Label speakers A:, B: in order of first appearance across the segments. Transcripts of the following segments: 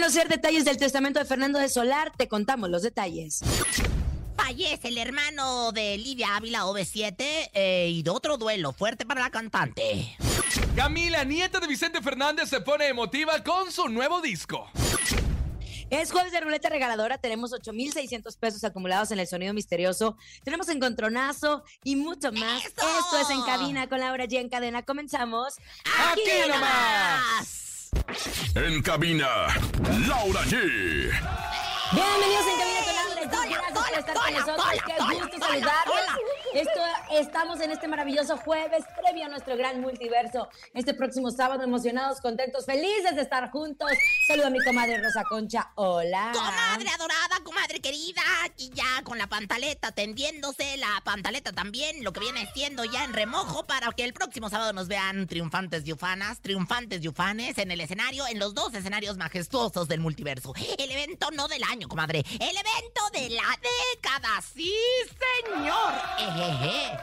A: conocer detalles del testamento de Fernando de Solar, te contamos los detalles.
B: Fallece el hermano de Lidia Ávila OV7 eh, y de otro duelo fuerte para la cantante.
C: Camila, nieta de Vicente Fernández, se pone emotiva con su nuevo disco.
A: Es jueves de ruleta regaladora, tenemos 8,600 pesos acumulados en el sonido misterioso, tenemos encontronazo y mucho más.
B: ¡Eso!
A: Esto es En Cabina con Laura G. En cadena, comenzamos.
C: ¡Aquí nomás!
D: En cabina, Laura G.
A: Bienvenidos en Cabina con Laura G. Estar con nosotros, qué gusto
B: tola.
A: Esto, estamos en este maravilloso jueves previo a nuestro gran multiverso. Este próximo sábado, emocionados, contentos, felices de estar juntos. Saludo a mi comadre Rosa Concha. Hola.
B: Comadre adorada, comadre querida, aquí ya con la pantaleta tendiéndose, la pantaleta también, lo que viene siendo ya en remojo para que el próximo sábado nos vean triunfantes y ufanas, triunfantes y ufanes en el escenario, en los dos escenarios majestuosos del multiverso. El evento no del año, comadre, el evento de la década, sí, señor. Ejeje.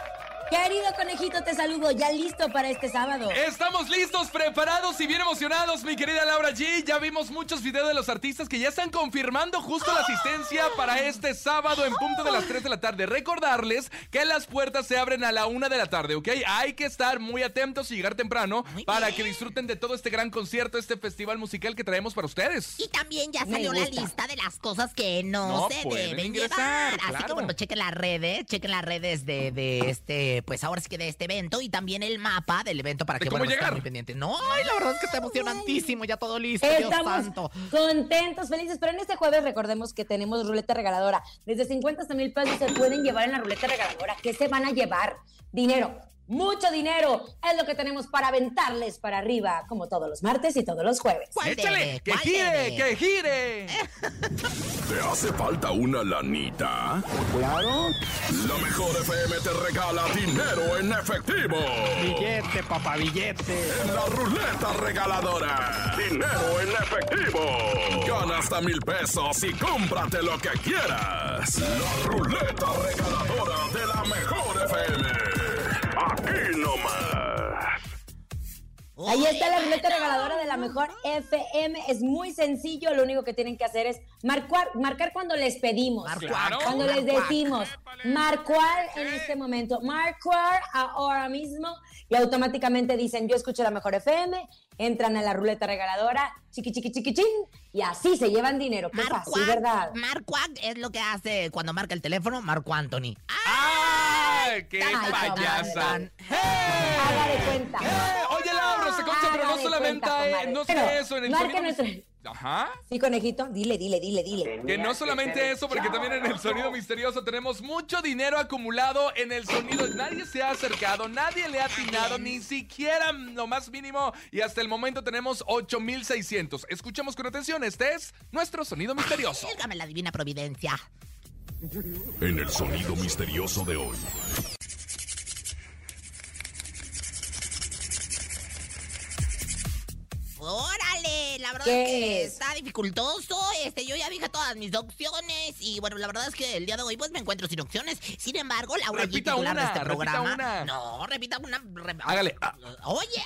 A: Querido conejito, te saludo. Ya listo para este sábado.
C: Estamos listos, preparados y bien emocionados, mi querida Laura G. Ya vimos muchos videos de los artistas que ya están confirmando justo la asistencia para este sábado en punto de las 3 de la tarde. Recordarles que las puertas se abren a la 1 de la tarde, ¿ok? Hay que estar muy atentos y llegar temprano para que disfruten de todo este gran concierto, este festival musical que traemos para ustedes.
B: Y también ya salió la lista de las cosas que no,
C: No
B: se deben
C: ingresar,
B: llevar. Así que bueno, chequen las redes, chequen las redes de, de este, pues ahora sí que de este evento y también el mapa del evento para
C: ¿De
B: que bueno,
C: llegar?
B: muy pendientes. No, ay, la verdad es que está emocionantísimo, ya todo listo, Dios
A: Estamos
B: santo.
A: contentos, felices, pero en este jueves recordemos que tenemos ruleta regaladora. Desde 50 hasta mil pesos se pueden llevar en la ruleta regaladora. ¿Qué se van a llevar? Dinero, mucho dinero. Es lo que tenemos para aventarles para arriba, como todos los martes y todos los jueves.
B: ¿Cuál
C: ¡Échale! ¡Que
B: ¿Cuál
C: gire! ¡Que gire!
D: ¿Te hace falta una lanita? Claro. La mejor FM te regala dinero en efectivo.
E: Billete, papá, billete.
D: En la ruleta regaladora. Dinero en efectivo. Gana hasta mil pesos y cómprate lo que quieras. La ruleta regaladora de la mejor FM.
A: Ahí está la ruleta regaladora de la mejor FM. Es muy sencillo. Lo único que tienen que hacer es marcar, marcar cuando les pedimos.
B: Marcar.
C: Claro.
A: Cuando les decimos, marcar en este momento, marcar ahora mismo y automáticamente dicen, yo escucho la mejor FM, entran a la ruleta regaladora, chiqui, chiqui, chiqui, chin, y así se llevan dinero. Qué fácil, ¿verdad?
B: Marco Ag es lo que hace cuando marca el teléfono Marco Anthony.
C: ¡Ay, qué
A: Ay,
C: payasa!
A: Haga de cuenta.
C: ¡Eh! Oye, Laura, se Concha, pero no solamente
A: cuenta,
C: no sé eso, en el sonido
A: nuestro-
C: Ajá.
A: Sí, conejito, dile, dile, dile, dile.
C: Que no solamente eso, porque también en el sonido misterioso tenemos mucho dinero acumulado en el sonido. Nadie se ha acercado, nadie le ha atinado, ni siquiera lo más mínimo. Y hasta el momento tenemos 8600. Escuchemos con atención, este es nuestro sonido misterioso.
B: Válgame la divina providencia.
D: En el sonido misterioso de hoy.
B: Órale, la verdad
A: ¿Qué
B: es que
A: es?
B: está dificultoso. Este, yo ya dije todas mis opciones y bueno, la verdad es que el día de hoy pues me encuentro sin opciones. Sin embargo, Laura G,
C: Repita
B: titular de
C: una,
B: este
C: repita
B: programa.
C: una.
B: No, repita una. re-
C: Hágale.
B: Oye,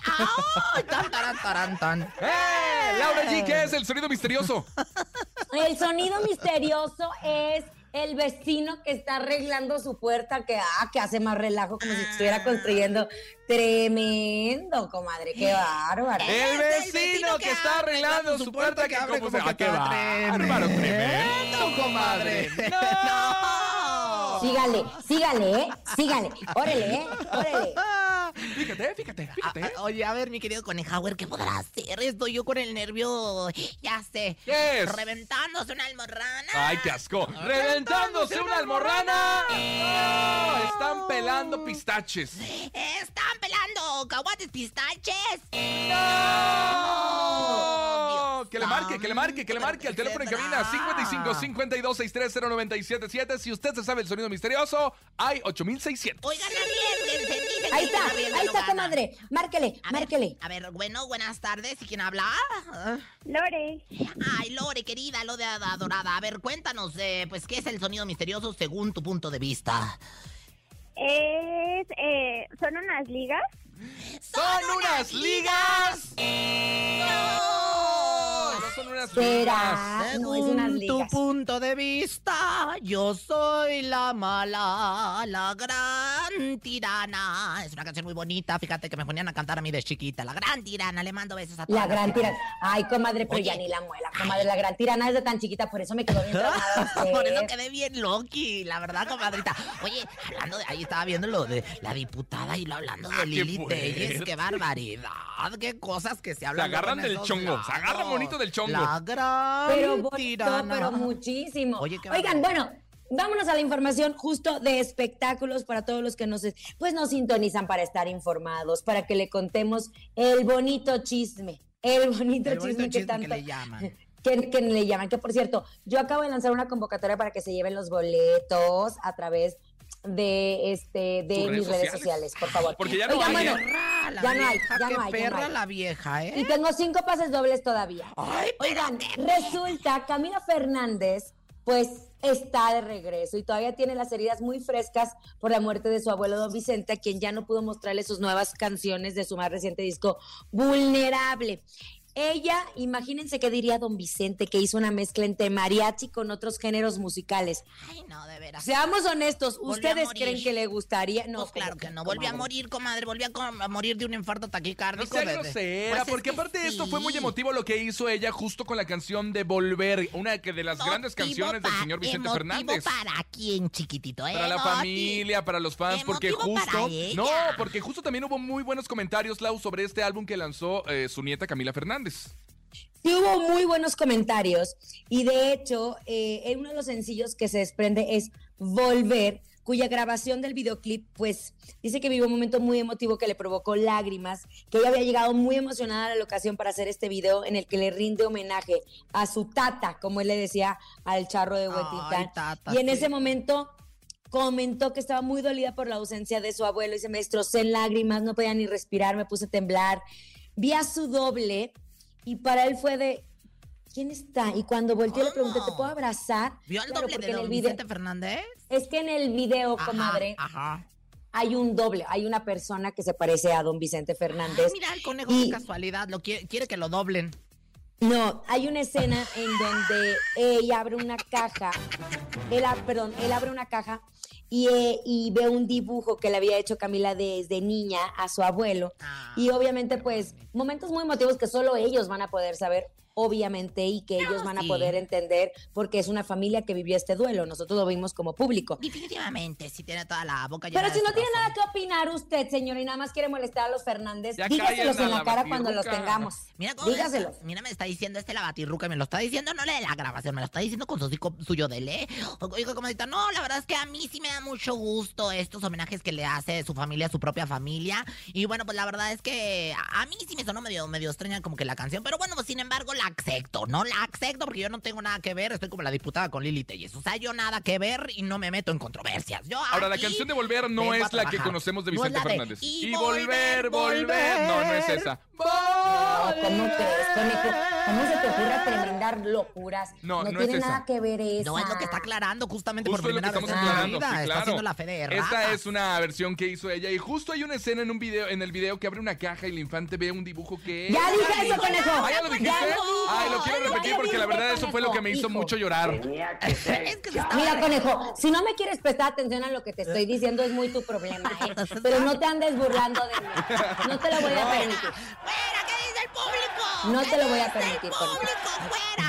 B: ¡ay! tan, taran, taran, tan.
C: ¡Eh! Laura G, ¿qué es el sonido misterioso?
A: El sonido misterioso es el vecino que está arreglando su puerta, que, ah, que hace más relajo, como si estuviera construyendo. Tremendo, comadre, qué bárbaro.
C: El vecino que está arreglando su puerta que abre como que va. Bárbaro, tremendo, comadre. ¡No!
A: Sígale, sígale, ¿eh? Sígale. Órale, ¿eh? Órale.
C: Fíjate, fíjate,
B: Ah,
C: fíjate.
B: ah, oye, a ver, mi querido Conejauer, ¿qué podrá hacer? Estoy yo con el nervio, ya sé.
C: ¿Qué es?
B: Reventándose una almorrana.
C: ¡Ay, qué asco! ¡Reventándose una almorrana! ¡No! Están pelando pistaches.
B: Están pelando caguates pistaches.
C: ¡No! Que le marque, que le marque, que le marque al teléfono en cabina 55 52 630 977. Si usted se sabe el sonido misterioso, hay 8600.
B: Oigan,
A: Ahí está, ahí está, comadre. Márquele,
B: A ver,
A: márquele.
B: A ver, bueno, buenas tardes. ¿Y quién habla?
F: Lore,
B: Ay, Lore, querida, lo de adorada. A ver, cuéntanos, eh, pues, ¿qué es el sonido misterioso según tu punto de vista?
F: es, eh, son unas ligas.
C: ¡Son unas ligas! ¡No! No son unas ligas.
A: ¿Será? No, es unas
B: Según tu punto de vista, yo soy la mala, la gran tirana. Es una canción muy bonita, fíjate que me ponían a cantar a mí de chiquita. La gran tirana, le mando besos a todas
A: La gran tirana. Ay, comadre, pero
B: Oye.
A: ya ni la muela, comadre. La gran tirana es de tan chiquita, por eso me quedó bien.
B: Por eso quedé bien loqui, la verdad, comadrita. Oye, hablando de ahí, estaba viendo lo de la diputada y lo hablando de
C: Ah, qué
B: Lili. Telles. Qué barbaridad, qué cosas que se hablan.
C: Se agarran del chongo, se agarran
B: lados.
C: bonito del chongo.
B: La gran
A: Pero
B: tirana.
A: pero muchísimo.
B: Oye, qué
A: Oigan, bueno, vámonos a la información justo de espectáculos para todos los que nos, pues nos sintonizan para estar informados, para que le contemos el bonito chisme. El bonito,
B: El bonito
A: chisme, que
B: chisme
A: tanto
B: que le llaman.
A: que, que le llaman. Que por cierto, yo acabo de lanzar una convocatoria para que se lleven los boletos a través de este de
C: ¿Tus
A: mis
C: redes
A: redes
C: sociales?
A: sociales, por favor.
C: Porque ya no hay,
A: ya no hay, ya no hay, ya no
B: perra
A: hay.
B: la vieja, ¿eh?
A: y tengo cinco pases dobles todavía.
B: Ay,
A: Oigan, resulta Camila Fernández, pues está de regreso y todavía tiene las heridas muy frescas por la muerte de su abuelo Don Vicente, a quien ya no pudo mostrarle sus nuevas canciones de su más reciente disco, Vulnerable. Ella, imagínense qué diría Don Vicente, que hizo una mezcla entre mariachi con otros géneros musicales.
B: Ay, no, de veras.
A: Seamos honestos, ¿ustedes creen que le gustaría? No,
B: No, claro
A: ¿cómo
B: que no. Volvió a morir, comadre. Volvió a, a morir de un infarto
C: No
B: taquicárdico.
C: sea
B: de-
C: grosera,
B: Pues es
C: porque
B: que
C: aparte de esto fue muy emotivo lo que hizo ella justo con la canción de Volver, una que de las grandes canciones del señor Vicente
B: emotivo
C: Fernández.
B: para quién, chiquitito, ¿eh?
C: Para la
B: Emotivo.
C: familia, para los fans, porque justo.
B: para ella.
C: No, porque justo también hubo muy buenos comentarios, Lau, sobre este álbum que lanzó eh, su nieta Camila Fernández.
A: Sí hubo muy buenos comentarios y de hecho eh, uno de los sencillos que se desprende es Volver, cuya grabación del videoclip pues dice que vivió un momento muy emotivo que le provocó lágrimas, que ella había llegado muy emocionada a la locación para hacer este video en el que le rinde homenaje a su tata, como él le decía al charro de Huetitán. y en
B: sí.
A: ese momento comentó que estaba muy dolida por la ausencia de su abuelo y se me destrocé en lágrimas, no podía ni respirar, me puse a temblar. Vi a su doble y para él fue de, ¿quién está? Y cuando volteé le pregunté, ¿te
B: ¿Cómo?
A: puedo abrazar?
B: ¿Vio al
A: Claro,
B: doble de don
A: el video-
B: Vicente Fernández?
A: Es que en el video,
B: Ajá,
A: comadre,
B: Ajá.
A: hay un doble, hay una persona que se parece a don Vicente Fernández.
B: Ay, mira, el conejo,
A: Y-
B: qué casualidad. Lo quiere, quiere que lo doblen.
A: No, hay una escena en donde ella abre una caja, él, perdón, él abre una caja y, eh, y ve un dibujo que le había hecho Camila desde niña a su abuelo.
B: Ah.
A: Y obviamente, pues, momentos muy emotivos que solo ellos van a poder saber, obviamente, y que ellos van a poder entender, porque es una familia que vivió este duelo. Nosotros lo vimos como público.
B: Definitivamente, sí tiene toda la boca llena
A: Pero si no tiene nada que opinar usted, señor, y nada más quiere molestar a los Fernández,
C: Ya
A: dígaselos
C: a
A: en la
C: la
A: cara cuando los tengamos.
B: Mira cómo
A: Dígaselos.
B: Mira, me está diciendo este la batirruca, me lo está diciendo no le de la grabación, me lo está diciendo con su suyo de le. Oiga, comadita, no, la verdad es que a mí sí me da mucho gusto estos homenajes que le hace su familia, su propia familia. Y bueno, pues la verdad es que a a mí sí me sonó medio, medio extraña como que la canción, pero bueno, pues sin embargo la acepto, ¿no? La acepto porque yo no tengo nada que ver, estoy como la diputada con Lili Telles. O sea, yo nada que ver y no me meto en controversias. Yo
C: Ahora, la canción de Volver no es la que conocemos de
B: No
C: Vicente
B: la de,
C: Fernández.
B: Y,
C: volver, volver. No, no es esa.
A: No, ¿cómo crees, conejo? ¿Cómo se te ocurre tremendar locuras?
C: No, no es
A: tiene nada que ver eso.
B: No es lo que está aclarando justamente
C: Justo
B: por
C: es lo que
B: primera
C: estamos
B: vez en
C: aclarando.
B: vida.
C: sí,
B: Está haciendo la fe de
C: Esta es una versión que hizo ella y justo hay una escena en un video, en el video que abre una caja y el infante ve un dibujo que
A: Ya dije eso, conejo.
C: Ah, ¿ya lo dijiste? Ay, lo quiero repetir porque la verdad eso fue lo que me hizo mucho llorar.
A: Mira, conejo, si no me quieres prestar atención a lo que te estoy diciendo, es muy tu problema, ¿eh? Pero no te andes burlando de mí. No te lo voy a permitir.
B: ¡Fuera! ¿Qué dice el público?
A: No
B: ¿Qué
A: te lo voy a permitir,
B: el
A: conejo.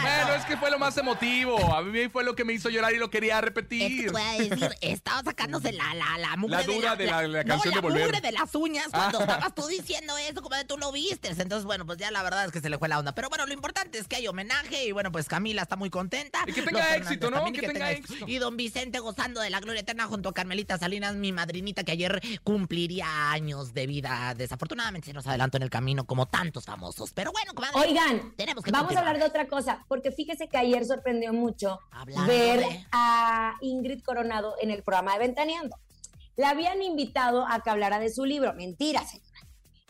C: Bueno,
B: No.
C: es que fue lo más emotivo. A mí fue lo que me hizo llorar y lo quería
B: Es que
C: repetir.
B: voy a decir, estaba sacándose la, la, la mugre
C: La dura de la- la canción
B: no,
C: de Volver.
B: la mugre de las uñas cuando
C: Ah.
B: estabas tú diciendo eso, como de tú lo viste. Entonces, bueno, pues ya la verdad es que se le fue la onda. Pero bueno, lo importante es que hay homenaje y bueno, pues Camila está muy contenta.
C: Y que tenga
B: Los
C: éxito, ¿no?
B: también, y
C: Que tenga éxito.
B: Y don Vicente gozando de la gloria eterna junto a Carmelita Salinas, mi madrinita, que ayer cumpliría años de vida. Desafortunadamente se nos adelantó en el camino como tantos famosos. Pero bueno, comadre.
A: Oigan,
B: Tenemos que
A: vamos a hablar de otra cosa, porque fíjese que ayer sorprendió mucho
B: Hablando
A: ver a Ingrid Coronado en el programa de Ventaneando. La habían invitado a que hablara de su libro. Mentira, señora.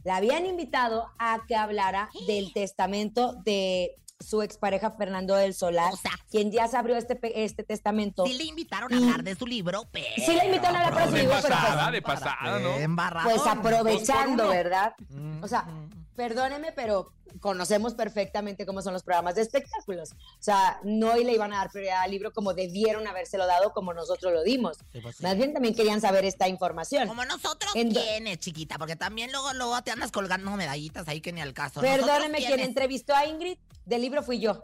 A: La habían invitado a que hablara del testamento de su expareja Fernando del Solar,
B: O sea,
A: quien ya se abrió este, este testamento.
B: Sí le invitaron a hablar de su libro, pero...
A: Sí le invitaron a hablar de su
C: De
A: libro, pero
C: pasada,
A: pues,
C: de pasada, ¿no?
B: Embarradón.
A: pues aprovechando,
C: uno.
A: ¿verdad?
B: Mm,
A: O sea, perdóneme, pero conocemos perfectamente cómo son los programas de espectáculos. O sea, no le iban a dar prioridad al libro como debieron habérselo dado como nosotros lo dimos.
B: Sí, pues sí.
A: Más bien también querían saber esta información.
B: Como nosotros,
A: En do-
B: ¿quién es, chiquita? Porque también luego, luego te andas colgando medallitas ahí que ni al caso.
A: Perdóneme,
B: ¿Nosotros
A: quien entrevistó a Ingrid del libro fui yo.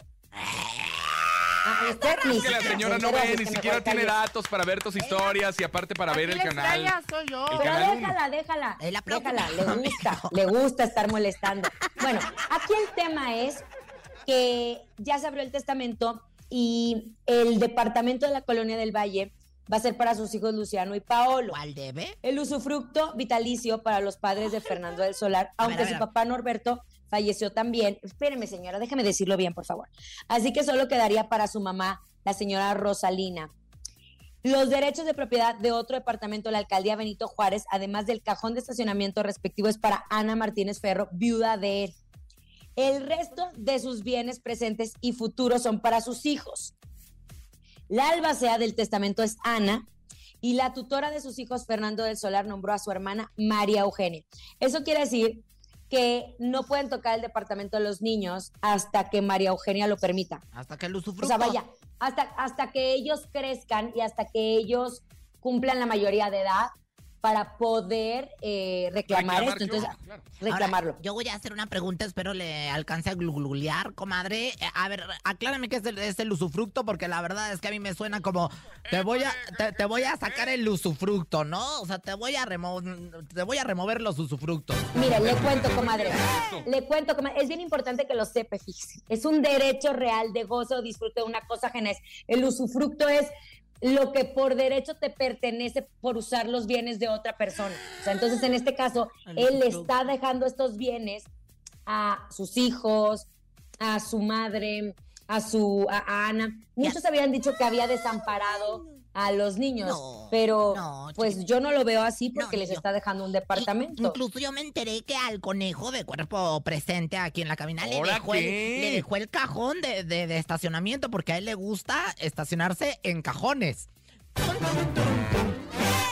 A: Ah, usted ni
C: Es que la señora
A: se
C: no ve, ni siquiera tiene datos para ver tus historias y aparte para ver el canal.
E: soy yo.
C: El
A: Pero
C: canal uno.
A: déjala, déjala. Déjala, le gusta, le gusta estar molestando. Bueno, aquí el tema es que ya se abrió el testamento y el departamento de la Colonia del Valle va a ser para sus hijos Luciano y Paolo.
B: ¿Cuál debe?
A: El usufructo vitalicio para los padres de Fernando del Solar,
B: A ver,
A: aunque su papá Norberto falleció también. Espéreme, señora, déjeme decirlo bien, por favor. Así que solo quedaría para su mamá, la señora Rosalina. Los derechos de propiedad de otro departamento de la alcaldía Benito Juárez, además del cajón de estacionamiento respectivo, es para Ana Martínez Ferro, viuda de él. El resto de sus bienes presentes y futuros son para sus hijos. La albacea del testamento es Ana y la tutora de sus hijos, Fernando del Solar, nombró a su hermana María Eugenia. Eso quiere decir que no pueden tocar el departamento de los niños hasta que María Eugenia lo permita.
B: Hasta que el usufructo.
A: O sea, vaya, hasta, hasta que ellos crezcan y hasta que ellos cumplan la mayoría de edad para poder eh, reclamar,
C: Reclamar,
A: esto. Entonces,
C: claro.
A: reclamarlo.
B: Ahora, yo voy a hacer una pregunta, espero le alcance a glugulear, comadre. A ver, aclárame qué es el, es el usufructo, porque la verdad es que a mí me suena como te voy a, te, te voy a sacar el usufructo, ¿no? O sea, te voy a remo- te voy a remover los usufructos.
A: Mire, le cuento, comadre. Le cuento, comadre. Es bien importante que lo sepa, fíjese. Es un derecho real de gozo o disfrute de una cosa ajena. El usufructo es lo que por derecho te pertenece por usar los bienes de otra persona. O sea, entonces en este caso, él está dejando estos bienes a sus hijos, a su madre, a su a, a Ana. Muchos habían dicho que había desamparado a los niños,
B: No,
A: pero
B: no,
A: pues yo no lo veo así porque les está dejando un departamento.
B: Incluso yo me enteré que al conejo de cuerpo presente aquí en la cabina le
C: ¿Ahora
B: dejó, el,
C: qué?
B: le dejó el cajón de, de- de estacionamiento porque a él le gusta estacionarse en cajones.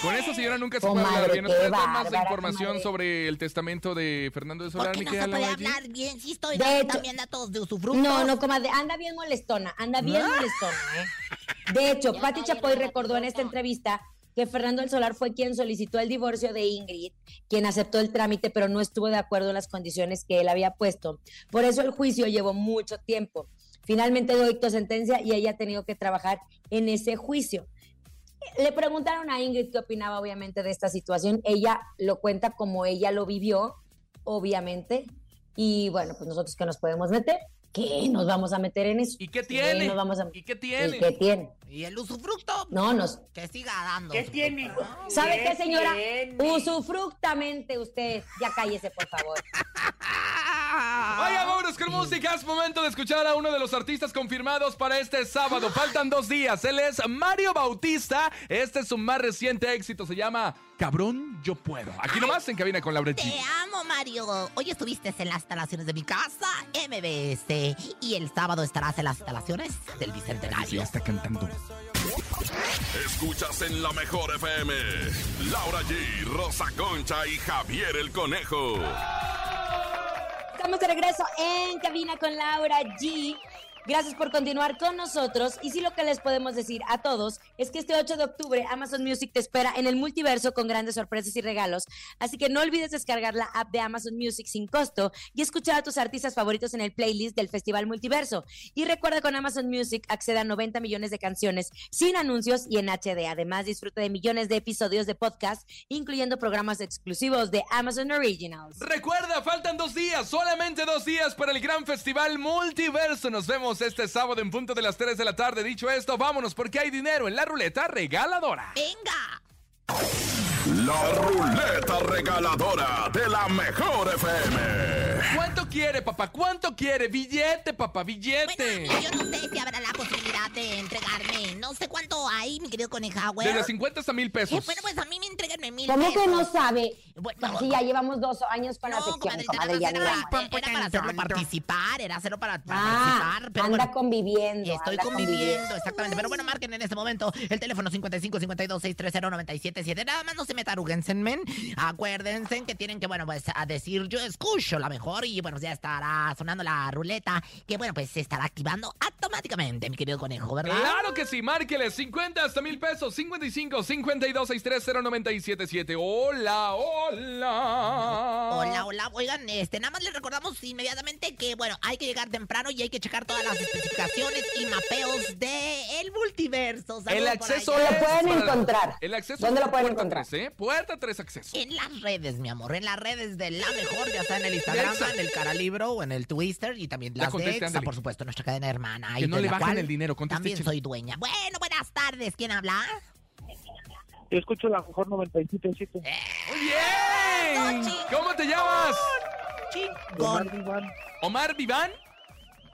C: Con eso, señora, nunca se
A: Comadre,
C: puede hablar bien. ¿Nos
A: qué
C: puede dar más información sobre el testamento de Fernando de Solar,
B: ¿Por qué
C: mi
B: no se puede hablar bien? Sí estoy
A: De hecho-
B: también datos de usufructo.
A: No, no, comadre, anda bien molestona, anda bien molestona, ¿eh? De hecho, Pati Chapoy recordó en esta entrevista que Fernando el Solar fue quien solicitó el divorcio de Ingrid, quien aceptó el trámite, pero no estuvo de acuerdo en las condiciones que él había puesto. Por eso el juicio llevó mucho tiempo. Finalmente dictó sentencia y ella ha tenido que trabajar en ese juicio. Le preguntaron a Ingrid qué opinaba obviamente de esta situación. Ella lo cuenta como ella lo vivió, obviamente. Y bueno, pues nosotros que nos podemos meter, ¿qué nos vamos a meter en eso?
C: ¿Y qué
A: ¿Qué
C: tiene?
A: nos vamos a-
C: ¿Y qué
A: ¿Y
C: tiene?
A: qué tiene?
B: Y el usufructo,
A: No, nos...
B: que siga dando.
E: ¿Qué tiene?
A: ¿Sabe qué, señora?
E: tiene?
A: Usufructamente usted. Ya cállese, por favor.
C: Vaya, vámonos con música. Es momento de escuchar a uno de los artistas confirmados para este sábado. Faltan dos días. Él es Mario Bautista. Este es su más reciente éxito. Se llama Cabrón, yo puedo. Aquí nomás en cabina con Laura G.
B: Te amo, Mario. Hoy estuviste en las instalaciones de mi casa, MBS. Y el sábado estarás en las instalaciones del Bicentenario.
C: Ya está cantando.
D: Escuchas en la mejor FM. Laura G, Rosa Concha y Javier el Conejo.
A: Estamos de regreso en cabina con Laura G. Gracias por continuar con nosotros. Y sí, lo que les podemos decir a todos es que este 8 de octubre Amazon Music te espera en el multiverso con grandes sorpresas y regalos. Así que no olvides descargar la app de Amazon Music sin costo y escuchar a tus artistas favoritos en el playlist del Festival Multiverso. Y recuerda con Amazon Music acceda a 90 millones de canciones sin anuncios y en HD. Además, disfruta de millones de episodios de podcast, incluyendo programas exclusivos de Amazon Originals.
C: Recuerda, faltan dos días, solamente dos días para el gran festival Multiverso. Nos vemos este sábado en punto de las 3 de la tarde. Dicho esto, vámonos porque hay dinero en la ruleta regaladora.
B: ¡Venga!
D: La ruleta regaladora de la mejor FM.
C: ¿Cuánto quiere, papá? ¿Cuánto quiere? Billete, papá, billete.
B: Bueno, yo no sé si habrá la posibilidad de entregarme. No sé cuánto hay, mi querido Conejauer.
C: Desde 50 hasta mil
B: Eh,
C: pesos.
B: bueno, pues a mí me entreguenme mil
A: ¿Cómo que no sabe?
B: Bueno,
A: Sí, ya llevamos dos años con la
B: No,
A: sección,
B: comadre,
A: comadre, ya
B: era, era- para hacerlo participar, era hacerlo para, para
A: Ah,
B: participar. Pero
A: anda
B: bueno,
A: conviviendo.
B: Estoy
A: anda
B: conviviendo, exactamente. Pero bueno, marquen en este momento el teléfono 55 52 630 977. Nada más no se me taruguen, men. Acuérdense que tienen que, bueno, pues a decir yo escucho la mejor y bueno, ya estará sonando la ruleta que, bueno, pues se estará activando automáticamente, mi querido conejo, ¿verdad?
C: Claro que sí, márquele 50 hasta mil pesos, 55 52 630 977. Hola, hola.
B: Hola, hola. Oigan, este, nada más les recordamos inmediatamente que, bueno, hay que llegar temprano y hay que checar todas las especificaciones y mapeos de el multiverso.
C: El acceso.
A: Lo pueden encontrar.
C: El acceso
A: ¿Dónde lo pueden encontrar?
C: 3, ¿eh? Puerta 3 acceso.
B: En las redes, mi amor, en las redes de La Mejor, ya sea en el Instagram, en el Caralibro o en el Twitter y también las de Exa, por supuesto, nuestra cadena hermana.
C: Que
B: y
C: no
B: de
C: le bajen
B: cual
C: el dinero, conteste,
B: También soy dueña. Bueno, buenas tardes, ¿quién habla?
E: Yo escucho la mejor 97.7.
C: Muy bien. ¿Cómo te llamas?
B: Chingón.
E: Iván, Iván,
C: Omar Viván.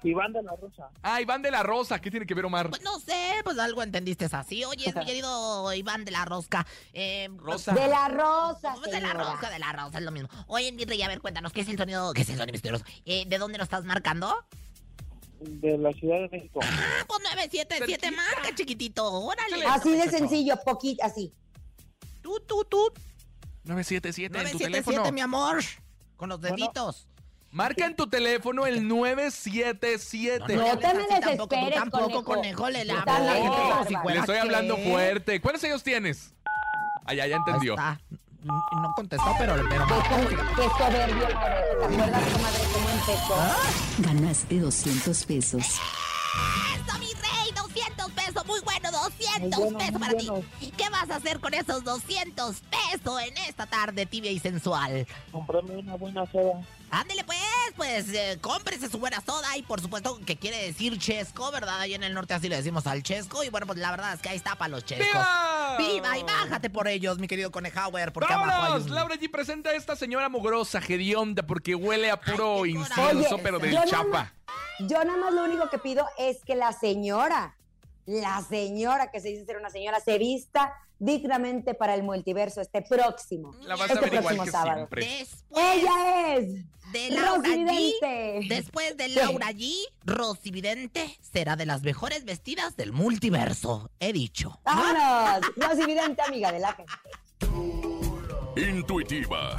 E: Iván de la Rosa.
C: Ah, Iván de la Rosa. ¿Qué tiene que ver Omar?
B: Pues no sé, pues algo entendiste así. Oye, mi querido Iván de la Rosca. Eh,
C: Rosa.
A: De la rosa,
B: pues, de la rosca, de la rosa, es lo mismo. Oye, mi rey, a ver, cuéntanos, ¿qué es el sonido? ¿Qué es el sonido misterioso? Eh, ¿De dónde nos estás marcando?
E: De la Ciudad de México.
B: Ah, pues 977
C: Cerquita.
B: marca, chiquitito. Órale.
A: Así de sencillo, poquito, así.
B: Tú, tú, tú.
C: 977 en tu
B: 977,
C: teléfono.
B: mi amor. Con los
E: Bueno.
B: deditos.
C: Marca en tu teléfono el 977.
A: No te me
B: así tampoco, tú
A: desesperes,
B: tampoco,
A: conejo.
B: le si
A: bárbaro.
B: fuera
C: Le estoy hablando fuerte. ¿Cuántos años tienes? Ah, ya, ya entendió.
B: está. No contestó, pero... pero
A: Qué, soberbio. ¿Te acuerdas, comadre, cómo empezó?
G: Ganaste 200 pesos.
B: Pesos! ¡Muy bueno! ¡200
E: Muy bueno,
B: pesos para
E: bueno.
B: ti! ¿Qué vas a hacer con esos 200 pesos en esta tarde tibia y sensual?
E: Comprame una buena soda.
B: Ándele pues, pues eh, cómprese su buena soda y por supuesto que quiere decir chesco, ¿verdad? Ahí en el norte así le decimos al chesco y bueno, pues la verdad es que ahí está para los chescos.
C: ¡Viva!
B: ¡Viva! Y bájate por ellos, mi querido Conejauer, porque abajo hay
C: ¡Vámonos!
B: un...
C: Laura G presenta a esta señora mugrosa, hedionda, porque huele a puro
B: Ay,
C: incienso, pero
A: no
C: chapa.
A: Yo nada más lo único que pido es que la señora, la señora que se dice ser una señora, se vista dignamente para el multiverso este próximo.
C: La vas
A: este
C: a ver igual
A: próximo
C: que
A: sábado.
C: siempre.
B: Después
A: Ella es
B: de Laura G,
A: Vidente.
B: después de Laura G, Rosy Vidente será de las mejores vestidas del multiverso, he dicho.
A: Vámonos, Rosy Vidente, amiga de la gente.
D: Intuitiva,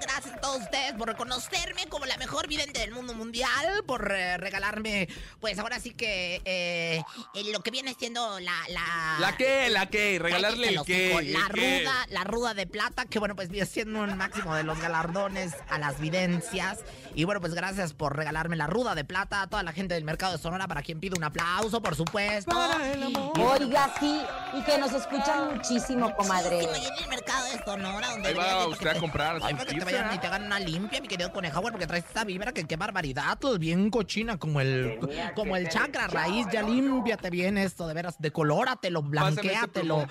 B: Gracias a todos ustedes por reconocerme como la mejor vidente del mundo mundial, por eh, regalarme, pues ahora sí que eh, eh, lo que viene siendo la... ¿La,
C: ¿La qué? ¿La qué? Regalarle el qué.
B: La
C: el qué.
B: ruda, la ruda de plata, que bueno, pues viene siendo un máximo de los galardones a las videncias. Y bueno, pues gracias por regalarme la ruda de plata a toda la gente del mercado de Sonora, para quien pido un aplauso, por supuesto.
C: Para el amor.
A: Oiga, sí, y que nos escuchan muchísimo, comadre.
B: Muchísimo, y en el mercado de Sonora, donde
C: Ahí va usted a comprar
B: Ay, que te vayan y te hagan una limpia, mi querido Conejauer, porque traes esa vibra que qué barbaridad, todo bien cochina, como el como el chakra raíz, ya límpiate bien esto, de veras, decolóratelo,
C: pásamelo,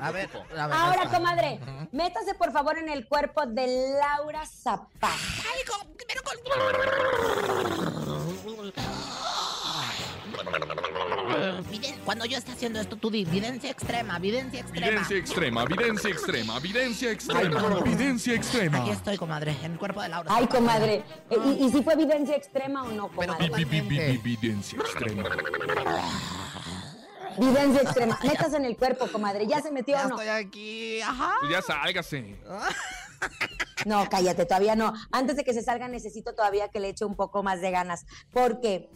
B: A ver, a ver.
A: Ahora,
B: esta.
A: comadre, métase por favor en el cuerpo de Laura Zapata.
B: Ay, con- pero con... Cuando yo esté haciendo esto, tú di videncia extrema, videncia extrema.
C: Evidencia extrema, evidencia extrema, evidencia extrema, evidencia extrema.
B: Aquí estoy, comadre, en el cuerpo de Laura.
A: Ay, comadre, eh, ¿y, y si fue evidencia extrema o no,
B: Pero
A: comadre?
C: Vi- vi- vi- vi- Evidencia extrema.
A: Evidencia extrema. Métase en el cuerpo, comadre. ¿Ya se metió
B: Ya
A: o no?
B: estoy aquí, ajá.
C: Pues ya sálgase.
A: No, cállate, todavía no. Antes de que se salga, necesito todavía que le eche un poco más de ganas. Porque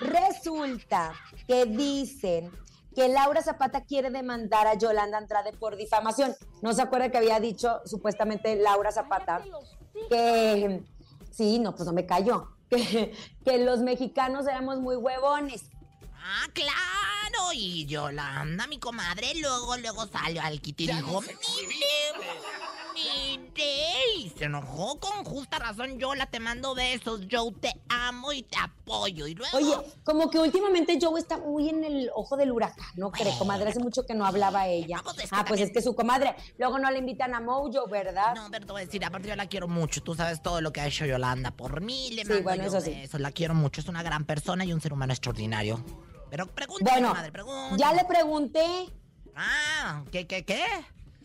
A: resulta que dicen que Laura Zapata quiere demandar a Yolanda Andrade por difamación. ¿No se acuerda que había dicho supuestamente Laura Zapata que sí, no, pues no me cayó. Que, que los mexicanos éramos muy huevones.
B: Ah, claro. Y Yolanda, mi comadre, luego, luego salió al kit y dijo. Y se enojó con justa razón. Yola, te mando besos. Yo te amo y te apoyo. Y luego...
A: Oye, como que últimamente Joe está muy en el ojo del huracán, ¿no cree, comadre? Hace mucho que no hablaba ella.
B: No, pues es que
A: ah, pues
B: también-
A: es que su comadre. Luego no le invitan a Mojo, ¿verdad?
B: No, pero te voy a decir, aparte yo la quiero mucho. Tú sabes todo lo que ha hecho Yolanda por mí. Le
A: Sí,
B: mando
A: bueno,
B: yo
A: eso sí.
B: besos. La quiero mucho. Es una gran persona y un ser humano extraordinario. Pero pregúntame,
A: Bueno,
B: comadre, pregúntame.
A: ya le pregunté.
B: Ah, ¿qué, qué, qué?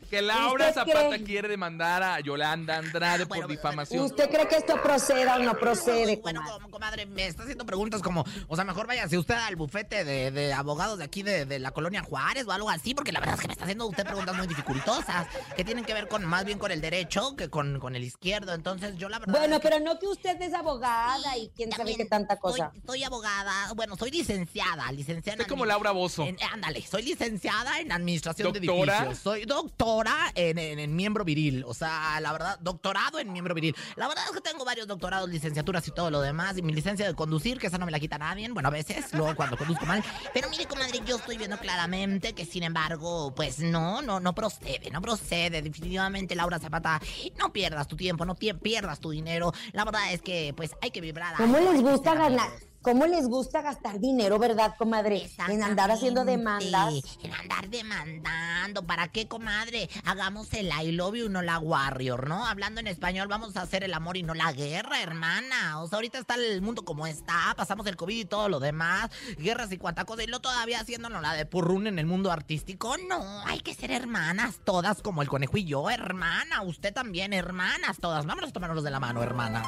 C: Que Laura
A: ¿Usted
C: Zapata
A: cree?
C: quiere demandar a Yolanda Andrade
B: Bueno,
C: por difamación.
A: ¿Usted cree que esto proceda o no procede,
B: Bueno,
A: comadre?
B: como comadre, me está haciendo preguntas como, o sea, mejor váyase usted al bufete de, de abogados de aquí de, de la colonia Juárez o algo así, porque la verdad es que me está haciendo usted preguntas muy dificultosas, que tienen que ver con más bien con el derecho que con, con el izquierdo. Entonces, yo la verdad.
A: Bueno,
B: es que
A: pero no que usted es abogada y quién sabe qué tanta cosa.
B: Soy, soy abogada, bueno, soy licenciada, licenciada.
C: Usted
B: en
C: como Laura Bozo.
B: en- ándale, soy licenciada en administración
C: ¿Doctora?
B: de edificios. Soy doctora en, en- en miembro viril. O sea, la verdad, doctorado en miembro viril. La verdad es que tengo varios doctorados, licenciaturas y todo lo demás. Y mi licencia de conducir, que esa no me la quita nadie. Bueno, a veces, luego cuando conduzco mal. Pero mire, comadre, yo estoy viendo claramente que, sin embargo, pues no, no, no procede, no procede. Definitivamente, Laura Zapata, no pierdas tu tiempo, no pierdas tu dinero. La verdad es que, pues, hay que vibrar.
A: ¿Cómo
B: alto, hay
A: les gusta ganar? ¿Cómo les gusta gastar dinero, verdad, comadre? En andar haciendo demandas.
B: En andar demandando. ¿Para qué, comadre? Hagamos el I love you, no la warrior, ¿no? Hablando en español, vamos a hacer el amor y no la guerra, hermana. O sea, ahorita está el mundo como está, pasamos el COVID y todo lo demás, guerras y cuanta cosa, y lo todavía haciéndonos la de purrún en el mundo artístico. No, hay que ser hermanas, todas como el conejo y yo, hermana. Usted también, hermanas, todas. Vámonos a tomarnos de la mano, hermanas.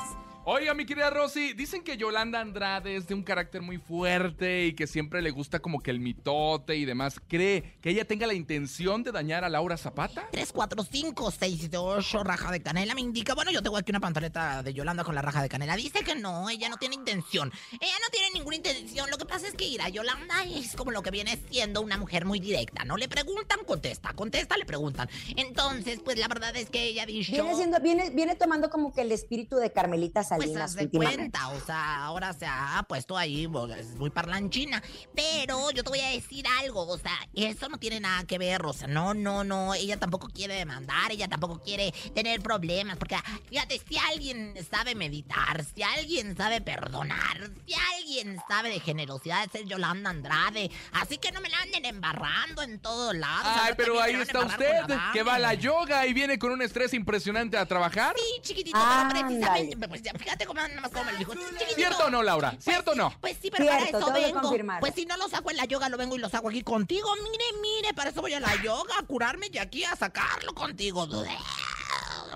C: Oiga, mi querida Rosy, dicen que Yolanda Andrade es de un carácter muy fuerte y que siempre le gusta como que el mitote y demás. ¿Cree que ella tenga la intención de dañar a Laura Zapata?
B: 3, 4, 5, 6, 7, 8, raja de canela me indica. Bueno, yo tengo aquí una pantaleta de Yolanda con la raja de canela. Dice que no, ella no tiene intención. Ella no tiene ninguna intención. Lo que pasa es que, mira, Yolanda es como lo que viene siendo una mujer muy directa. No le preguntan, contesta. Contesta, le preguntan. Entonces, pues la verdad es que ella dicho.
A: Viene siendo, viene, viene tomando como que el espíritu de Carmelita
B: Pues haz de cuenta, o sea, ahora se ha puesto ahí, es muy parlanchina. Pero yo te voy a decir algo, o sea, eso no tiene nada que ver, o sea, no, no, no, ella tampoco quiere demandar, ella tampoco quiere tener problemas, porque fíjate, si alguien sabe meditar, si alguien sabe perdonar, si alguien sabe de generosidad, es el Yolanda Andrade. Así que no me la anden embarrando en todos lados.
C: Ay, pero ahí está usted, que va a la yoga y viene con un estrés impresionante a trabajar.
B: Sí, chiquitito,
A: Ándale.
B: pero precisamente, pues ya, fíjate cómo nada más cómo me lo dijo. Chiquitito.
C: ¿Cierto o no, Laura? ¿Cierto o no?
B: Pues sí, pero
A: Cierto,
B: para eso vengo. Pues si no lo saco en la yoga, lo vengo y lo saco aquí contigo. Mire, mire, para eso voy a la yoga, a curarme y aquí a sacarlo contigo.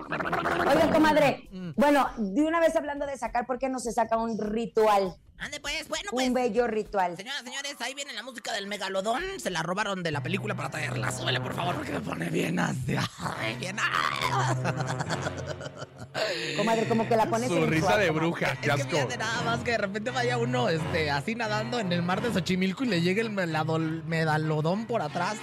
A: Oiga, comadre,
B: Mm.
A: bueno, de una vez hablando de sacar, ¿por qué no se saca un ritual
B: Ande pues, bueno pues.
A: Un bello ritual.
B: Señoras, señores, ahí viene la música del megalodón. Se la robaron de la película para traerla. Súbele, por favor, porque me pone bien así. Ay, bien.
A: Comadre, como que la pones
C: Su risa de bruja,
B: Es
C: qué
B: que fíjate nada más que de repente vaya uno este, así nadando en el mar de Xochimilco y le llegue el medalodón por atrás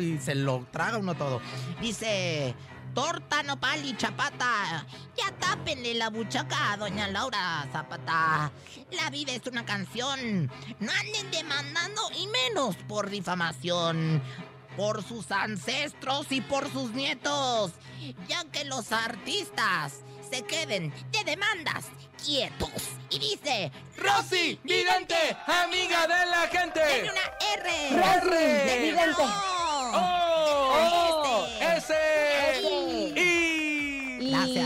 B: y se lo traga uno todo. Dice, torta, nopal y chapata, ya tápenle la buchaca a doña Laura Zapata. La vida es una canción, no anden demandando y menos por difamación. Por sus ancestros y por sus nietos, ya que los artistas se queden de demandas quietos. Y dice,
C: Rosy, vidente, amiga de la gente.
B: denle una R.
C: R.
A: vidente.
C: ¡Oh!
A: Oh.
C: ¡Ese!
A: Ese.
C: ¡Y!
A: Y-
B: Gracias.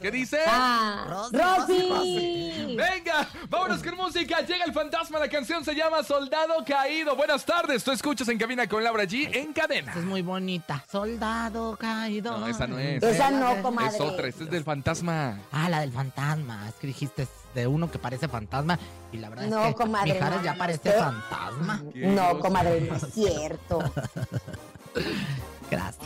C: ¿Qué dice?
A: Ah,
B: Rosy,
A: Rosy.
B: Rosy,
C: Venga, vámonos con música. Llega el fantasma. La canción se llama Soldado Caído. Buenas tardes. Tú escuchas en cabina con Laura G en cadena.
B: Es muy bonita. Soldado caído.
C: No, esa no es.
A: Esa no, comadre.
C: Es otra. Esta es del fantasma.
B: Ah, la del fantasma. Es que dijiste de uno que parece fantasma. Y la verdad
A: No,
B: es que
A: comadre,
B: Mijares
A: no,
B: ya parece fantasma.
A: No, comadre, no es cierto.
B: Gracias.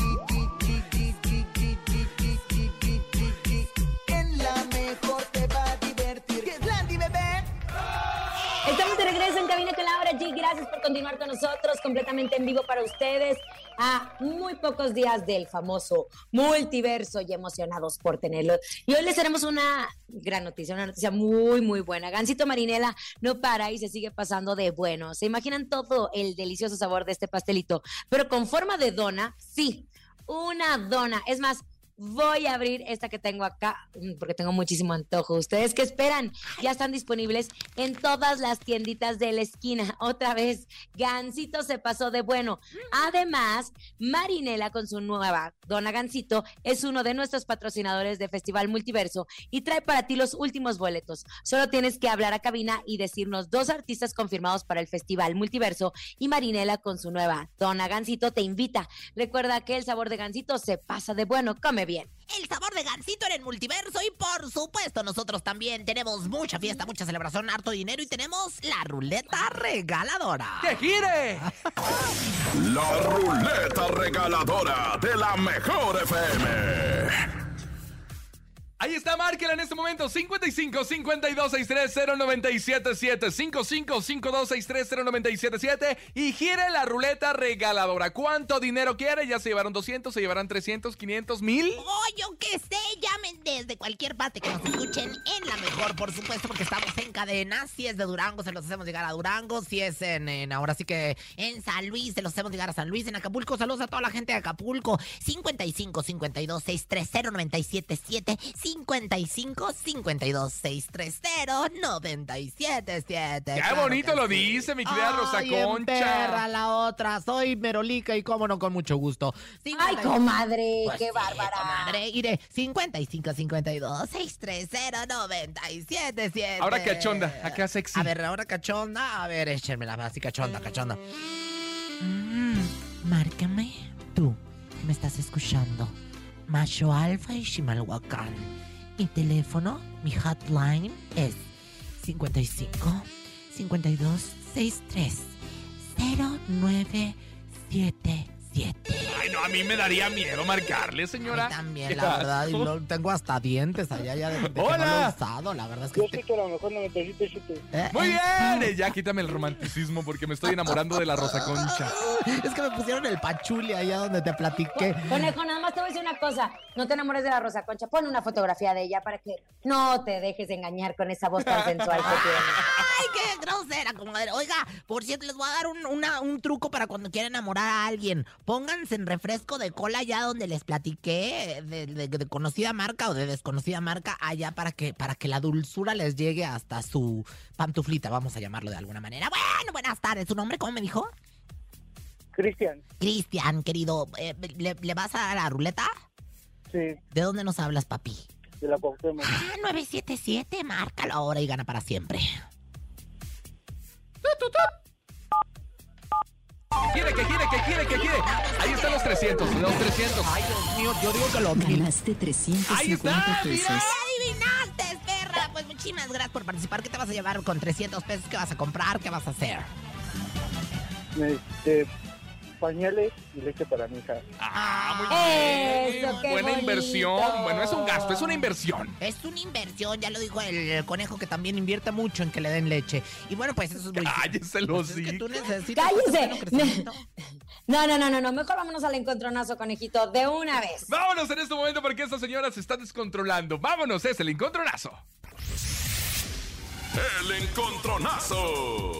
H: En
A: Cabina con Laura G. Gracias por continuar con nosotros, completamente en vivo para ustedes. A muy pocos días del famoso multiverso y emocionados por tenerlo. Y hoy les tenemos una gran noticia, una noticia muy, muy buena. Gancito Marinela no para y se sigue pasando de bueno. ¿Se imaginan todo el delicioso sabor de este pastelito? Pero con forma de dona, sí, una dona. Es más, voy a abrir esta que tengo acá mm, porque tengo muchísimo antojo. ¿Ustedes qué esperan? Ya están disponibles en todas las tienditas de la esquina. Otra vez, Gansito se pasó de bueno. Además, Marinela con su nueva Dona Gansito es uno de nuestros patrocinadores de Festival Multiverso y trae para ti los últimos boletos. Solo tienes que hablar a cabina y decirnos dos artistas confirmados para el Festival Multiverso y Marinela con su nueva Dona Gansito te invita. Recuerda que el sabor de Gansito se pasa de bueno. Come bien.
B: El sabor de Gansito en el multiverso y por supuesto nosotros también tenemos mucha fiesta, mucha celebración, harto dinero y tenemos la ruleta regaladora.
C: ¡Que gire!
D: La ruleta regaladora de la mejor FM.
C: Ahí está, márquela en este momento. 55 52 630 977 55 52 630 977 y gire la ruleta regaladora. ¿Cuánto dinero quiere? Ya se llevaron 200, se llevarán 300, 500, 1000.
B: Oh, yo qué sé, llamen desde cualquier parte que nos escuchen en la mejor, por supuesto, porque estamos en cadena. Si es de Durango, se los hacemos llegar a Durango. Si es en, en- ahora sí que en San Luis, se los hacemos llegar a San Luis. En Acapulco, saludos a toda la gente de Acapulco. 55 52 630 977 55 52 630 977
C: Qué bonito lo dice, mi querida Rosa Concha.
B: perra la otra. Soy Merolica y cómo no, con mucho gusto.
A: Ay,
B: 50
A: comadre,
B: pues
A: qué
B: sí,
A: bárbara.
B: comadre. Iré 55 52 630 977.
C: Ahora cachonda, acá sexy.
B: A ver, ahora cachonda. A ver, échenmela así cachonda, cachonda. Mm, márcame tú, me estás escuchando. Macho Alfa y Chimalhuacán. Mi teléfono, mi hotline es 55 52 63 0977.
C: Ay, no, a mí me daría miedo marcarle, señora.
B: A mí también, la verdad. Y lo- tengo hasta dientes allá ya de, de que no lo he
C: ¡Hola!
B: usado. La verdad es
E: Yo
B: que...
E: escucho a lo mejor 97.7.
B: Eh,
C: Muy
B: eh,
C: bien. Ya quítame el romanticismo porque me estoy enamorando de la Rosa Concha.
B: Es que me pusieron el pachuli allá donde te platiqué.
A: Conejo, nada más te voy a decir una cosa. No te enamores de la Rosa Concha. Pon una fotografía de ella para que no te dejes engañar con esa voz tan sensual que tiene.
B: ¡Ay, qué grosera, comadre! Oiga, por cierto, les voy a dar un, una- un truco para cuando quieran enamorar a alguien. Pónganse en refresco de cola allá donde les platiqué, de, de- de conocida marca o de desconocida marca, allá para que, para que la dulzura les llegue hasta su pantuflita, vamos a llamarlo de alguna manera. Bueno, buenas tardes. ¿Su nombre cómo me dijo?
E: Cristian,
B: Cristian, querido, eh, ¿le, le vas a dar a la ruleta?
E: sí,
B: ¿De dónde nos hablas, papi?
E: de la Cuauhtémoc.
B: Ah, 977, márcalo ahora y gana para siempre.
C: ¿Quiere, que quiere, que quiere, que quiere? Ahí están los 300, los 300.
B: Ay, Dios mío, yo digo que lo vi.
G: Ganaste
C: Ahí
G: 350
C: está,
G: pesos.
C: mira.
B: adivinaste, perra! Pues muchísimas gracias por participar. ¿Qué te vas a llevar con 300 pesos? ¿Qué vas a comprar? ¿Qué vas a hacer?
E: Este, pañales y leche para mi hija.
C: Ah, muy bien.
A: Eso, qué
C: Buena
A: bonito.
C: inversión. Bueno, es un gasto, es una inversión.
B: Es una inversión, ya lo dijo el conejo que también invierte mucho en que le den leche. Y bueno, pues eso es muy...
C: Cállese,
B: Pues es que
C: hocico.
B: tú necesitas...
A: ¡Cállese! No, no, no, no, no. Mejor vámonos al encontronazo, conejito, de una vez.
C: Vámonos en este momento porque esta señora se está descontrolando. Vámonos, es el encontronazo.
D: El encontronazo.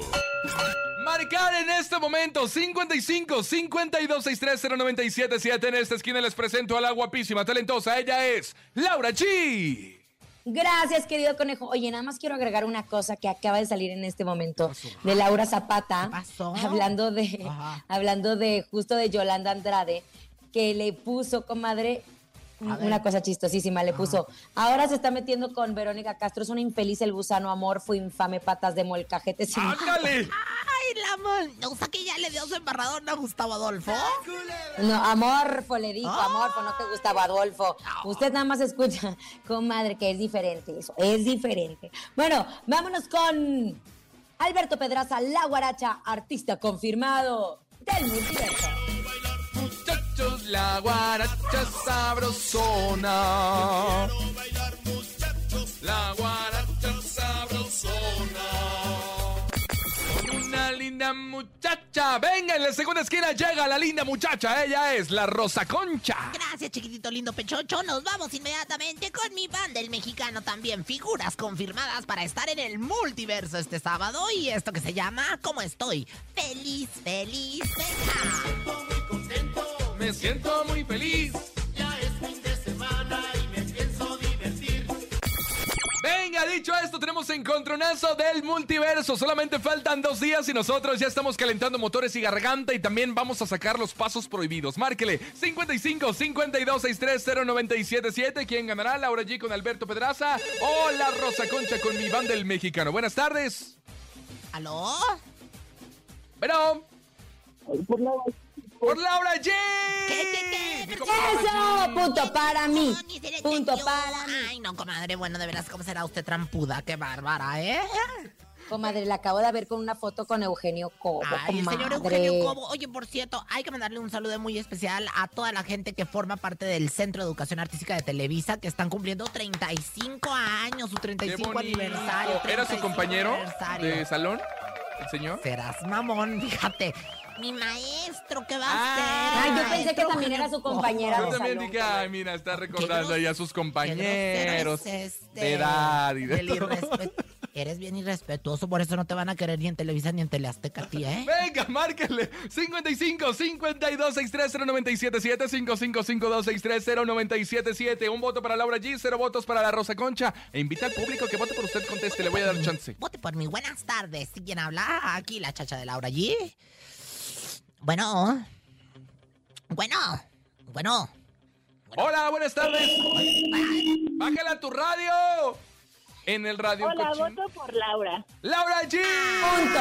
C: Marcar en este momento 55 52 63 0977. En esta esquina les presento a la guapísima, talentosa. Ella es Laura G.
A: Gracias, querido conejo. Oye, nada más quiero agregar una cosa que acaba de salir en este momento de Laura Zapata.
B: ¿Qué pasó?
A: Hablando de,
B: Ajá.
A: hablando de justo de Yolanda Andrade, que le puso, comadre, una cosa chistosísima, le puso, ahora se está metiendo con Verónica Castro, es una infeliz el gusano amor, fue infame patas de molcajete
C: ¡Ándale!
B: Ay, la mon... O sea que ya le dio su embarrador a Gustavo Adolfo.
A: No, Amorfo le dijo,
B: Ah.
A: Amorfo, no que Gustavo Adolfo. Usted nada más escucha, comadre, que es diferente eso, es diferente. Bueno, vámonos con Alberto Pedraza, la guaracha, artista confirmado del multiverso.
C: Muchachos, la guaracha sabrosona. La guaracha sabrosona. Linda muchacha. Venga, en la segunda esquina llega la linda muchacha. Ella es la Rosa Concha.
B: Gracias, chiquitito lindo pechocho. Nos vamos inmediatamente con mi banda, el mexicano también. Figuras confirmadas para estar en el multiverso este sábado. Y esto que se llama ¿Cómo estoy? Feliz, feliz, venga.
C: Me siento muy feliz. Venga, dicho esto, tenemos encontronazo del multiverso. Solamente faltan dos días y nosotros ya estamos calentando motores y garganta y también vamos a sacar los pasos prohibidos. Márquele 55 52 63 0977. ¿Quién ganará? Laura G con Alberto Pedraza o la Rosa Concha con mi banda el mexicano. Buenas tardes.
B: ¿Aló?
C: Bueno,
E: Por lado,
C: por Laura G.
B: ¿Qué, qué, qué?
A: ¡Eso! Punto para mí. Punto para mí.
B: Ay, no, comadre. Bueno, de veras, ¿cómo será usted trampuda? Qué bárbara, ¿eh?
A: Comadre, la acabo de ver con una foto con Eugenio Cobo,
B: Ay, el señor. Eugenio Cobo. Oye, por cierto, hay que mandarle un saludo muy especial a toda la gente que forma parte del Centro de Educación Artística de Televisa, que están cumpliendo 35 años, su
C: Qué
B: 35
C: bonito.
B: aniversario.
C: ¿Era su
B: 35
C: compañero
B: aniversario.
C: de salón? ¿El señor?
B: Serás mamón, fíjate. Mi maestro, ¿qué va a
C: Ah.
B: hacer?
A: Ay, yo pensé que también era su compañera
C: Yo
A: de
C: también
A: salón,
C: dije, ay, mira, está recordando ahí a sus compañeros
B: es este,
C: de edad y de todo.
B: Eres bien irrespetuoso, por eso no te van a querer ni en Televisa ni en Teleazteca a ti, ¿eh?
C: Venga, márquenle 55 52 63 0977 55 52 63 0977 Un voto para Laura G, cero votos para la Rosa Concha. E invita al público que vote por usted, conteste, le voy a dar chance.
B: Vote por mí. Buenas tardes. ¿Quién habla? Aquí la chacha de Laura allí. Bueno. Bueno. Bueno.
C: Hola, buenas tardes. Bájala a tu radio. En el radio.
F: Hola,
C: cochín.
F: voto por Laura.
C: Laura G.
A: Punto.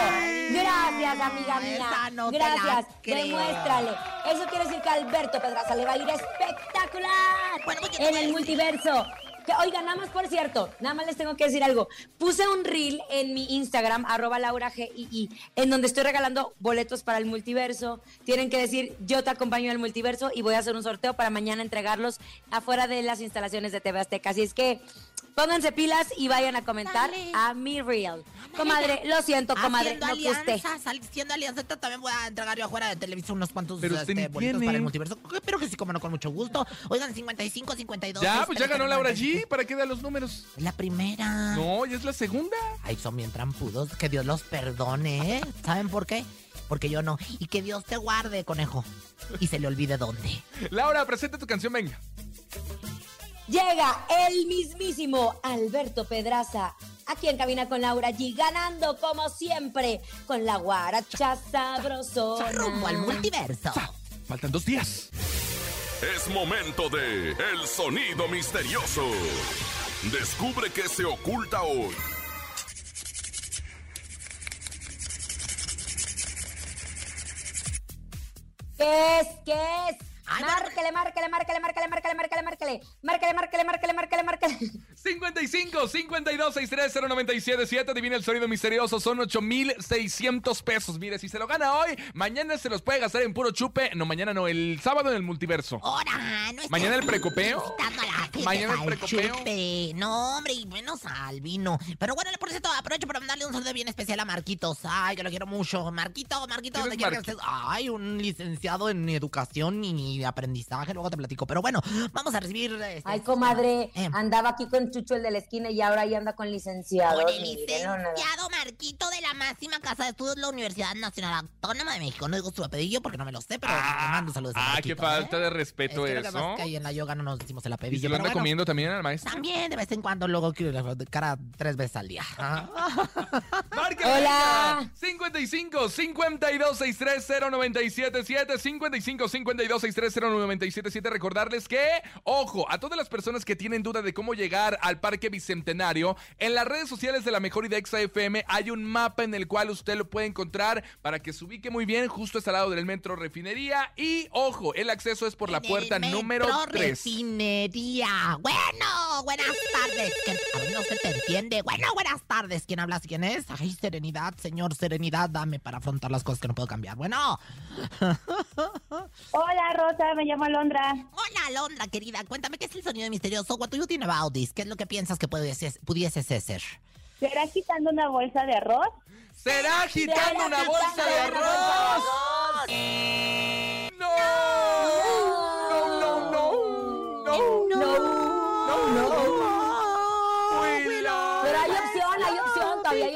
A: Gracias, amiga mía.
B: No
A: Gracias. Demuéstrale. Eso quiere decir que Alberto Pedraza le va a ir espectacular.
B: Bueno,
A: en el multiverso. Que, oiga, nada más por cierto, nada más les tengo que decir algo. Puse un reel en mi Instagram, arroba Laura GII, en donde estoy regalando boletos para el multiverso. Tienen que decir, yo te acompaño al multiverso y voy a hacer un sorteo para mañana entregarlos afuera de las instalaciones de TV Azteca. Así es que pónganse pilas y vayan a comentar
B: Dale.
A: a mi reel. Comadre, lo siento, comadre,
B: Haciendo
A: no
B: alianzas, haciendo alianzas, también voy a entregar yo afuera de televisión unos cuantos
C: Pero
B: este,
C: ni
B: boletos
C: tiene.
B: para el multiverso. Pero que sí, como no, con mucho gusto. Oigan, 55, 52.
C: Ya, pues ya
B: 63,
C: ganó Laura
B: 95.
C: ¿Para qué da los números?
B: Es la primera.
C: No, ya es la segunda.
B: Ay, son bien trampudos. Que Dios los perdone, ¿eh? ¿Saben por qué? Porque yo no. Y que Dios te guarde, conejo. Y se le olvide dónde.
C: Laura, presenta tu canción, venga.
A: Llega el mismísimo Alberto Pedraza, aquí en Cabina con Laura G, ganando como siempre con la guaracha sabrosona.
B: Rumbo al multiverso.
C: Faltan dos días.
D: Es momento de El Sonido Misterioso. Descubre qué se oculta hoy.
A: ¿Qué es? ¿Qué es? Márquele, márquele, márquele, márquele, márquele, márquele. Márquele, márquele, márquele, márquele, márquele.
C: 55 52 63 0977 Adivina el sonido misterioso. Son 8600 pesos. Mire, si se lo gana hoy, mañana se los puede gastar en puro chupe. No, mañana no, el sábado en el multiverso.
B: Ahora, no estés
C: ¿Mañana el precopeo? ¿Mañana el precopeo?
B: chupe. No, hombre, y menos al vino. Pero bueno, por cierto, aprovecho para mandarle un saludo bien especial a Marquitos. Ay, que lo quiero mucho. Marquito, Marquito,
C: ¿Quién
B: donde
C: es
B: quiera que. Ay, un licenciado en educación y aprendizaje. Luego te platico. Pero bueno, vamos a recibir. este,
A: Ay, comadre,
B: Eh.
A: andaba aquí con Chucho, el de la esquina, y ahora ya anda con licenciado.
B: Con el
A: no,
B: licenciado Marquito de la máxima casa de estudios de la Universidad Nacional Autónoma de México. No digo su apellido porque no me lo sé, pero le mando saludos a
C: ah,
B: Marquito,
C: qué falta
B: ¿eh?
C: de
B: Es
C: respeto
B: que
C: eso.
B: es que ahí en la yoga no nos decimos el
C: ¿Y
B: apellido.
C: se lo anda
B: bueno,
C: comiendo también al maestro?
B: También de vez en cuando, luego que cara tres veces al día.
C: ¡Márquenle!
A: Hola.
C: 55 52 630 977 55 52 630 977 Recordarles que, ojo, a todas las personas que tienen duda de cómo llegar al Parque Bicentenario, en las redes sociales de la Mejor y de Exa FM hay un mapa en el cual usted lo puede encontrar para que se ubique muy bien. Justo está al lado del metro Refinería. Y, ojo, el acceso es por la
B: En
C: puerta
B: el
C: número
B: metro
C: 3.
B: Refinería. Bueno, buenas tardes. ¿Quién- A mí no se te entiende. Bueno, buenas tardes. ¿Quién hablas? ¿Quién es? Ay, serenidad, señor, serenidad. Dame para afrontar las cosas que no puedo cambiar. Bueno.
F: Hola, Rosa, me llamo Alondra.
B: Hola, Alondra, querida. Cuéntame qué es el sonido misterioso. What do you think about this? ¿Qué es lo que piensas que pudiese, pudiese ser?
F: ¿Será quitando una bolsa de arroz?
C: ¿Será agitando una bolsa de arroz? No,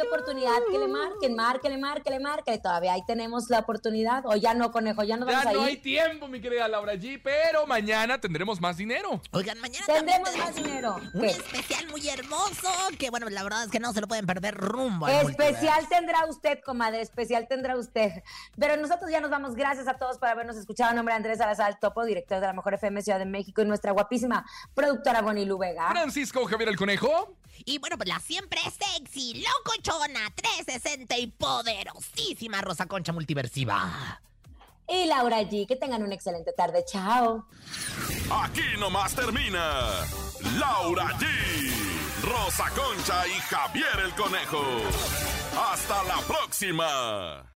A: oportunidad. Que le marquen, márquele, márquele, márquele. Todavía ahí tenemos la oportunidad. O ya no, conejo, ya
C: Ya
A: vamos a
C: no hay
A: ir.
C: tiempo, mi querida Laura G, pero mañana tendremos más dinero.
B: Oigan, mañana
A: Tendremos más dinero.
B: Un
A: ¿Qué?
B: especial muy hermoso que, bueno, la verdad es que no se lo pueden perder rumbo al
A: Especial tendrá usted, comadre, especial tendrá usted. Pero nosotros ya nos vamos. Gracias a todos por habernos escuchado. En nombre de Andrés Salazar Topo, director de la Mejor FM Ciudad de México, y nuestra guapísima productora Bonilu Vega.
C: Francisco Javier el Conejo.
B: Y bueno, pues la siempre sexy, locochona, 360 y poderosísima Rosa Concha Multiversiva.
A: Y Laura G. Que tengan una excelente tarde. Chao.
D: Aquí nomás termina Laura G, Rosa Concha y Javier el Conejo. Hasta la próxima.